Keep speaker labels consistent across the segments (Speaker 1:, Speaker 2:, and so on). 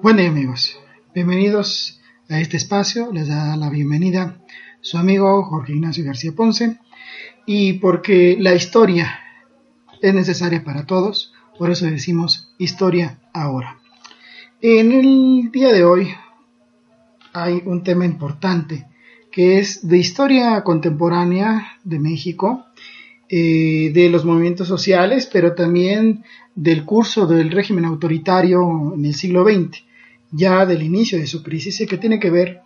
Speaker 1: Buen día amigos, bienvenidos a este espacio, les da la bienvenida su amigo Jorge Ignacio García Ponce. Y porque la historia es necesaria para todos, por eso decimos historia ahora. En el día de hoy hay un tema importante que es de historia contemporánea de México, eh, de los movimientos sociales, pero también del curso del régimen autoritario en el siglo XX ya del inicio de su crisis y que tiene que ver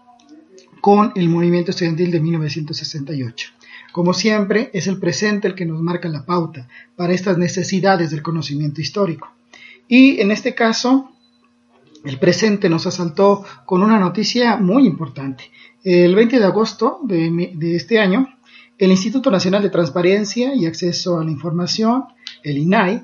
Speaker 1: con el movimiento estudiantil de 1968. Como siempre, es el presente el que nos marca la pauta para estas necesidades del conocimiento histórico. Y en este caso, el presente nos asaltó con una noticia muy importante. El 20 de agosto de, este año, el Instituto Nacional de Transparencia y Acceso a la Información, el INAI,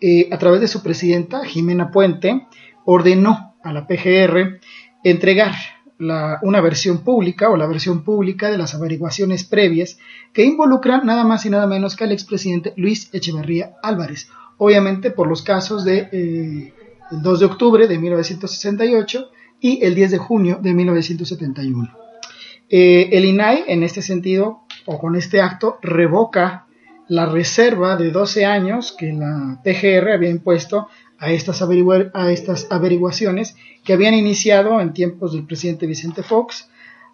Speaker 1: eh, a través de su presidenta, Jimena Puente, ordenó a la PGR entregar una versión pública o la versión pública de las averiguaciones previas que involucran nada más y nada menos que al expresidente Luis Echeverría Álvarez, obviamente por los casos de eh, el 2 de octubre de 1968 y el 10 de junio de 1971. Eh, el INAI, en este sentido, o con este acto, revoca la reserva de 12 años que la PGR había impuesto a estas, a estas averiguaciones que habían iniciado en tiempos del presidente Vicente Fox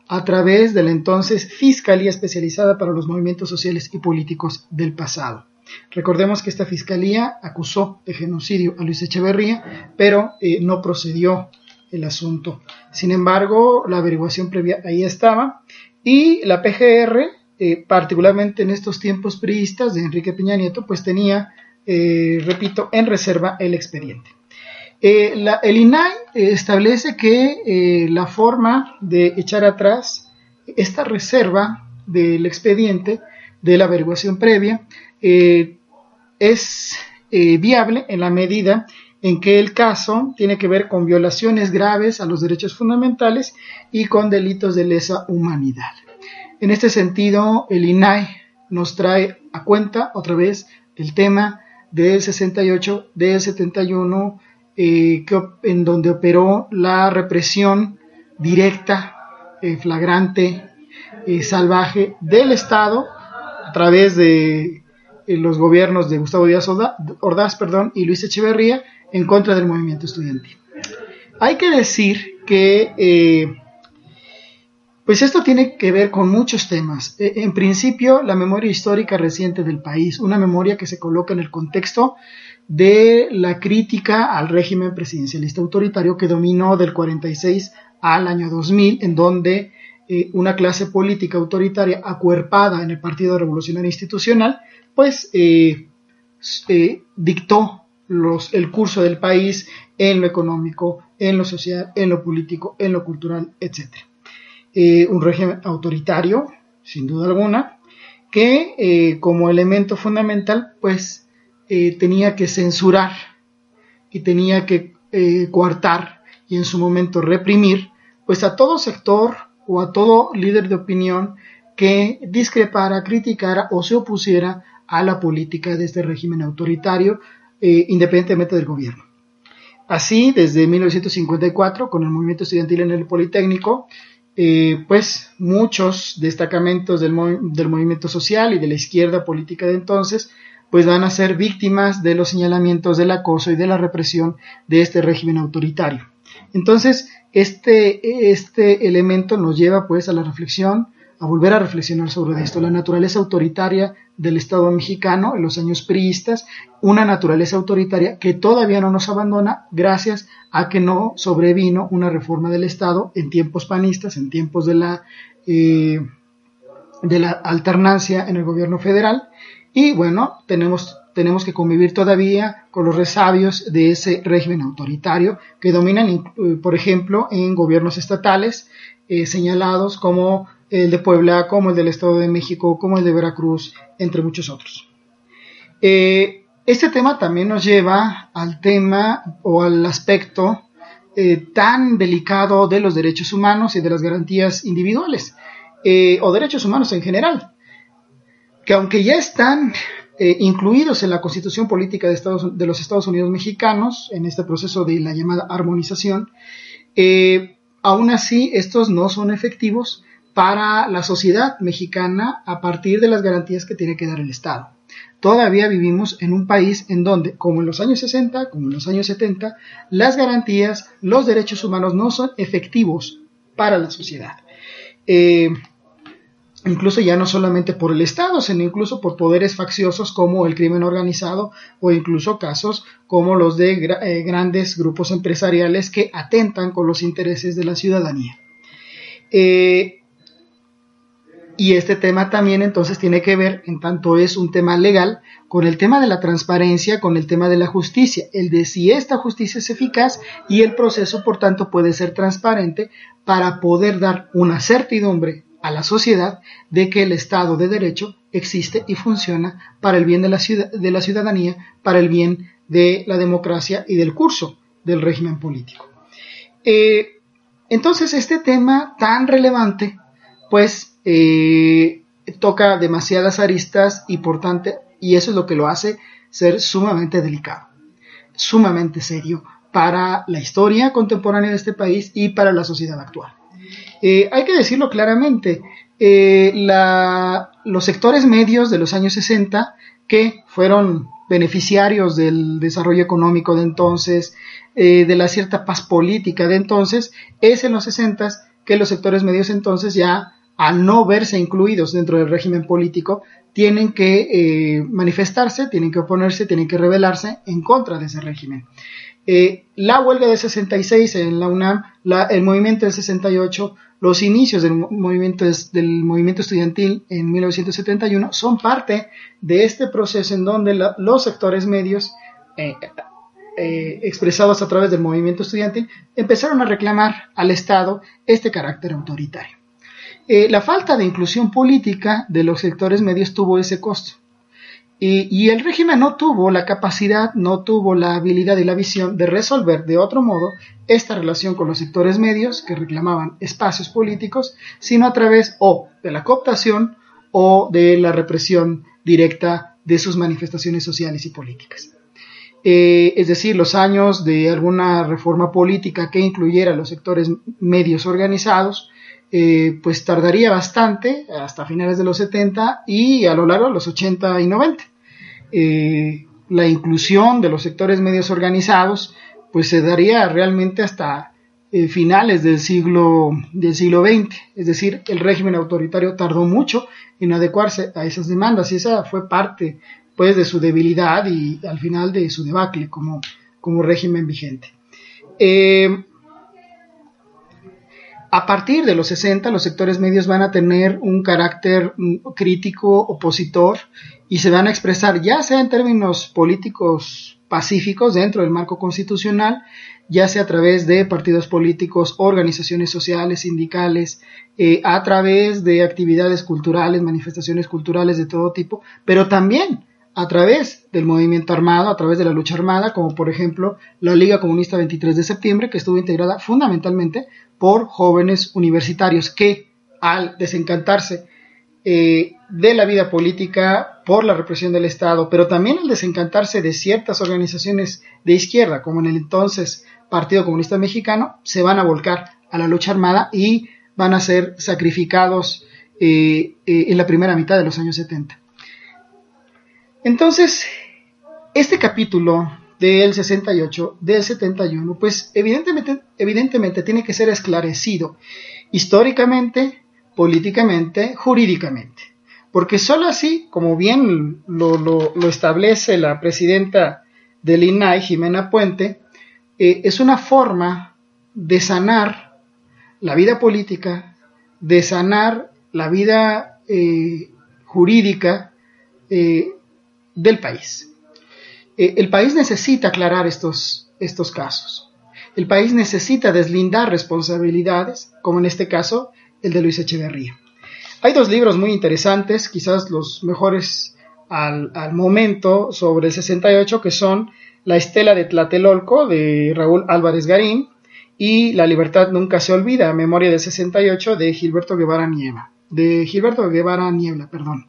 Speaker 1: a través de la entonces Fiscalía Especializada para los Movimientos Sociales y Políticos del pasado. Recordemos que esta fiscalía acusó de genocidio a Luis Echeverría, pero eh, no procedió el asunto. Sin embargo, la averiguación previa ahí estaba y la PGR, eh, particularmente en estos tiempos priistas de Enrique Peña Nieto, pues tenía eh, repito, en reserva el expediente. Eh, el INAI establece que eh, la forma de echar atrás esta reserva del expediente de la averiguación previa es viable en la medida en que el caso tiene que ver con violaciones graves a los derechos fundamentales y con delitos de lesa humanidad. En este sentido, el INAI nos trae a cuenta otra vez el tema del 68, del 71, eh, en donde operó la represión directa, eh, flagrante, eh, salvaje del Estado a través de los gobiernos de Gustavo Díaz Ordaz perdón, y Luis Echeverría en contra del movimiento estudiantil. Hay que decir que pues esto tiene que ver con muchos temas. E, en principio, la memoria histórica reciente del país, una memoria que se coloca en el contexto de la crítica al régimen presidencialista autoritario que dominó del 46 al año 2000, en donde eh, una clase política autoritaria acuerpada en el Partido Revolucionario Institucional, pues eh, eh, dictó los, el curso del país en lo económico, en lo social, en lo político, en lo cultural, etcétera. Eh, un régimen autoritario, sin duda alguna, que eh, como elemento fundamental, pues eh, tenía que censurar y tenía que coartar y en su momento reprimir, pues a todo sector o a todo líder de opinión que discrepara, criticara o se opusiera a la política de este régimen autoritario, independientemente del gobierno. Así, desde 1954, con el movimiento estudiantil en el Politécnico, eh, pues muchos destacamentos del, del, movimiento social y de la izquierda política de entonces, pues van a ser víctimas de los señalamientos del acoso y de la represión de este régimen autoritario. Entonces, este, este elemento nos lleva pues a la reflexión a volver a reflexionar sobre esto, la naturaleza autoritaria del Estado mexicano en los años priistas, una naturaleza autoritaria que todavía no nos abandona gracias a que no sobrevino una reforma del Estado en tiempos panistas, en tiempos de la, eh, de la alternancia en el gobierno federal. Y bueno, tenemos, tenemos que convivir todavía con los resabios de ese régimen autoritario que dominan, eh, por ejemplo, en gobiernos estatales eh, señalados como el de Puebla, como el del Estado de México, como el de Veracruz, entre muchos otros. Eh, este tema también nos lleva al tema o al aspecto eh, tan delicado de los derechos humanos y de las garantías individuales, eh, o derechos humanos en general, que aunque ya están incluidos en la constitución política de, los Estados Unidos mexicanos, en este proceso de la llamada armonización, eh, aún así estos no son efectivos para la sociedad mexicana a partir de las garantías que tiene que dar el Estado. Todavía vivimos en un país en donde, como en los años 60, como en los años 70, las garantías, los derechos humanos no son efectivos para la sociedad. Eh, incluso ya no solamente por el Estado, sino incluso por poderes facciosos como el crimen organizado o incluso casos como los de eh, grandes grupos empresariales que atentan con los intereses de la ciudadanía. Eh, y este tema también entonces tiene que ver, en tanto es un tema legal, con el tema de la transparencia, con el tema de la justicia, el de si esta justicia es eficaz y el proceso, por tanto, puede ser transparente para poder dar una certidumbre a la sociedad de que el Estado de Derecho existe y funciona para el bien de la, de la ciudadanía, para el bien de la democracia y del curso del régimen político. Eh, entonces, este tema tan relevante, pues eh, toca demasiadas aristas y por tanto, y eso es lo que lo hace ser sumamente delicado, sumamente serio para la historia contemporánea de este país y para la sociedad actual. Eh, hay que decirlo claramente, eh, los sectores medios de los años 60 que fueron beneficiarios del desarrollo económico de entonces, de la cierta paz política de entonces, es en los 60 que los sectores medios entonces ya al no verse incluidos dentro del régimen político, tienen que eh, manifestarse, tienen que oponerse, tienen que rebelarse en contra de ese régimen. Eh, la huelga de 66 en la UNAM, el movimiento del 68, los inicios del movimiento, del movimiento estudiantil en 1971 son parte de este proceso en donde los sectores medios eh, expresados a través del movimiento estudiantil empezaron a reclamar al Estado este carácter autoritario. Eh, la falta de inclusión política de los sectores medios tuvo ese costo. Y, el régimen no tuvo la capacidad, no tuvo la habilidad y la visión de resolver de otro modo esta relación con los sectores medios que reclamaban espacios políticos, sino a través o de la cooptación o de la represión directa de sus manifestaciones sociales y políticas. Eh, es decir, los años de alguna reforma política que incluyera los sectores medios organizados, eh, pues tardaría bastante, hasta finales de los 70 y a lo largo de los 80 y 90. Eh, la inclusión de los sectores medios organizados, pues se daría realmente hasta eh, finales del siglo, del siglo XX. Es decir, el régimen autoritario tardó mucho en adecuarse a esas demandas y esa fue parte pues de su debilidad y al final de su debacle como, como régimen vigente. A partir de los 60, los sectores medios van a tener un carácter mm, crítico, opositor, y se van a expresar ya sea en términos políticos pacíficos dentro del marco constitucional, ya sea a través de partidos políticos, organizaciones sociales, sindicales, eh, a través de actividades culturales, manifestaciones culturales de todo tipo, pero también a través del movimiento armado, a través de la lucha armada, como por ejemplo la Liga Comunista 23 de septiembre, que estuvo integrada fundamentalmente por jóvenes universitarios que al desencantarse eh, de la vida política por la represión del Estado, pero también al desencantarse de ciertas organizaciones de izquierda, como en el entonces Partido Comunista Mexicano, se van a volcar a la lucha armada y van a ser sacrificados eh, eh, en la primera mitad de los años 70. Entonces, este capítulo del 68, del 71, pues evidentemente, evidentemente tiene que ser esclarecido históricamente, políticamente, jurídicamente. Porque solo así, como bien lo, establece la presidenta del INAI, Jimena Puente, eh, es una forma de sanar la vida política, de sanar la vida eh, jurídica, eh, del país. Eh, el país necesita aclarar estos, estos casos. El país necesita deslindar responsabilidades, como en este caso el de Luis Echeverría. Hay dos libros muy interesantes, quizás los mejores al, momento, sobre el 68, que son La Estela de Tlatelolco, de Raúl Álvarez Garín, y La Libertad Nunca se Olvida, Memoria del 68, de Gilberto Guevara Niebla. De Gilberto Guevara Niebla, perdón.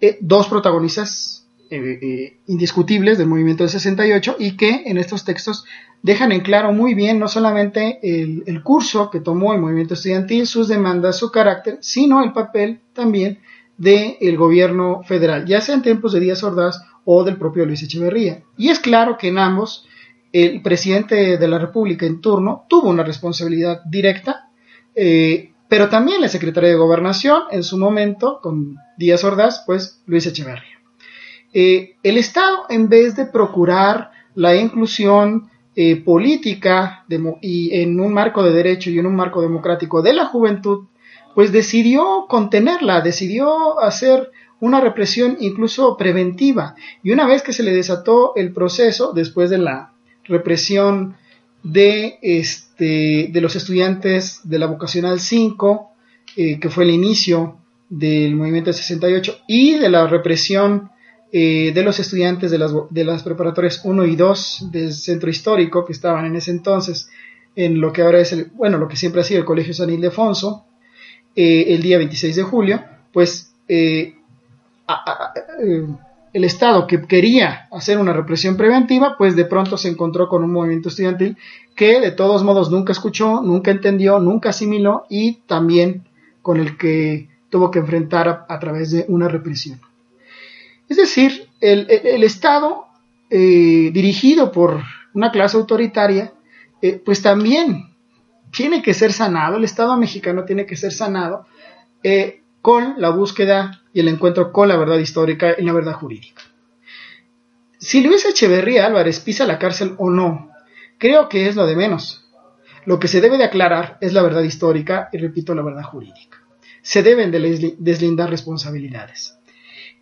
Speaker 1: Eh, dos protagonistas eh, eh, indiscutibles del movimiento del 68 y que en estos textos dejan en claro muy bien no solamente el, curso que tomó el movimiento estudiantil, sus demandas, su carácter, sino el papel también del gobierno federal, ya sea en tiempos de Díaz Ordaz o del propio Luis Echeverría. Y es claro que en ambos el presidente de la República en turno tuvo una responsabilidad directa, eh, pero también la secretaria de Gobernación en su momento, con Díaz Ordaz, pues Luis Echeverría. Eh, el Estado, en vez de procurar la inclusión eh, política y en un marco de derecho y en un marco democrático de la juventud, pues decidió contenerla, decidió hacer una represión incluso preventiva. Y una vez que se le desató el proceso, después de la represión de, este, de los estudiantes de la vocacional 5, eh, que fue el inicio del movimiento 68, y de la represión eh, de los estudiantes de las, de las preparatorias 1 y 2 del centro histórico que estaban en ese entonces en lo que ahora es el, bueno, lo que siempre ha sido el Colegio San Ildefonso, eh, el día 26 de julio, pues eh, el Estado que quería hacer una represión preventiva, pues de pronto se encontró con un movimiento estudiantil que de todos modos nunca escuchó, nunca entendió, nunca asimiló y también con el que tuvo que enfrentar a través de una represión. Es decir, el, Estado eh, dirigido por una clase autoritaria, eh, pues también tiene que ser sanado, el Estado mexicano tiene que ser sanado eh, con la búsqueda y el encuentro con la verdad histórica y la verdad jurídica. Si Luis Echeverría Álvarez pisa la cárcel o no, creo que es lo de menos. Lo que se debe de aclarar es la verdad histórica y, repito, la verdad jurídica. Se deben de deslindar responsabilidades.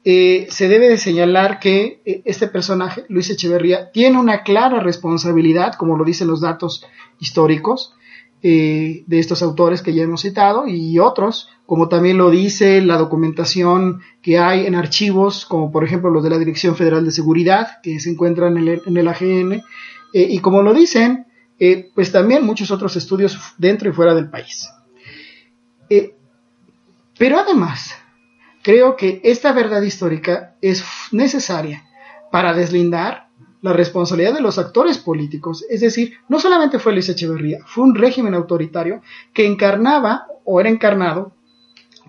Speaker 1: Eh, se debe de señalar que eh, este personaje, Luis Echeverría, tiene una clara responsabilidad, como lo dicen los datos históricos eh, de estos autores que ya hemos citado y otros, como también lo dice la documentación que hay en archivos, como por ejemplo los de la Dirección Federal de Seguridad, que se encuentran en el, en el AGN, y como lo dicen, pues también muchos otros estudios dentro y fuera del país. pero además, Creo que esta verdad histórica es necesaria para deslindar la responsabilidad de los actores políticos. Es decir, no solamente fue Luis Echeverría, fue un régimen autoritario que encarnaba o era encarnado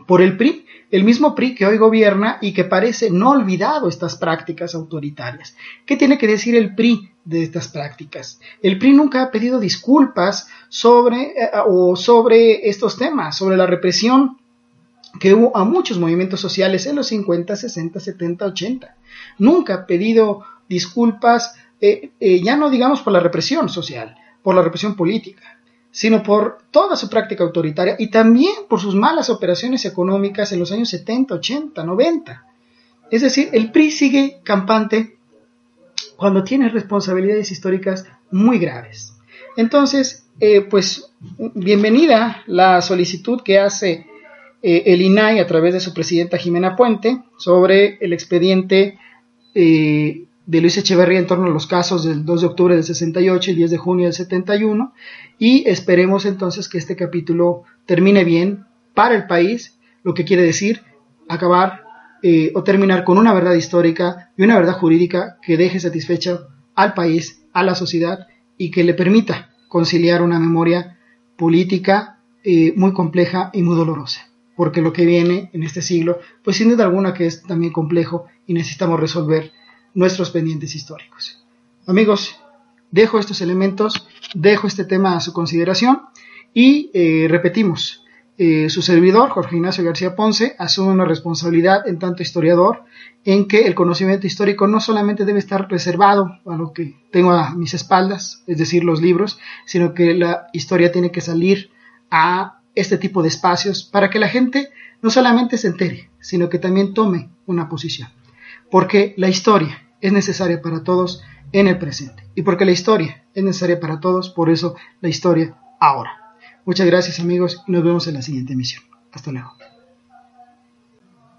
Speaker 1: por el PRI, el mismo PRI que hoy gobierna y que parece no olvidado estas prácticas autoritarias. ¿Qué tiene que decir el PRI de estas prácticas? El PRI nunca ha pedido disculpas sobre eh, o sobre estos temas, sobre la represión que hubo a muchos movimientos sociales en los 50, 60, 70, 80. Nunca ha pedido disculpas, eh, eh, ya no digamos por la represión social, por la represión política, sino por toda su práctica autoritaria y también por sus malas operaciones económicas en los años 70, 80, 90. Es decir, el PRI sigue campante cuando tiene responsabilidades históricas muy graves. Entonces, eh, pues bienvenida la solicitud que hace eh, el INAI, a través de su presidenta Jimena Puente, sobre el expediente eh, de Luis Echeverría en torno a los casos del 2 de octubre del 68 y 10 de junio del 71, y esperemos entonces que este capítulo termine bien para el país, lo que quiere decir acabar eh, o terminar con una verdad histórica y una verdad jurídica que deje satisfecho al país, a la sociedad y que le permita conciliar una memoria política muy compleja y muy dolorosa porque lo que viene en este siglo, pues sin duda alguna que es también complejo y necesitamos resolver nuestros pendientes históricos. Amigos, dejo estos elementos, dejo este tema a su consideración y eh, repetimos, eh, su servidor, Jorge Ignacio García Ponce, asume una responsabilidad en tanto historiador en que el conocimiento histórico no solamente debe estar reservado a lo que tengo a mis espaldas, es decir, los libros, sino que la historia tiene que salir a este tipo de espacios para que la gente no solamente se entere, sino que también tome una posición. Porque la historia es necesaria para todos en el presente. Y porque la historia es necesaria para todos, por eso la historia ahora. Muchas gracias amigos y nos vemos en la siguiente emisión. Hasta luego.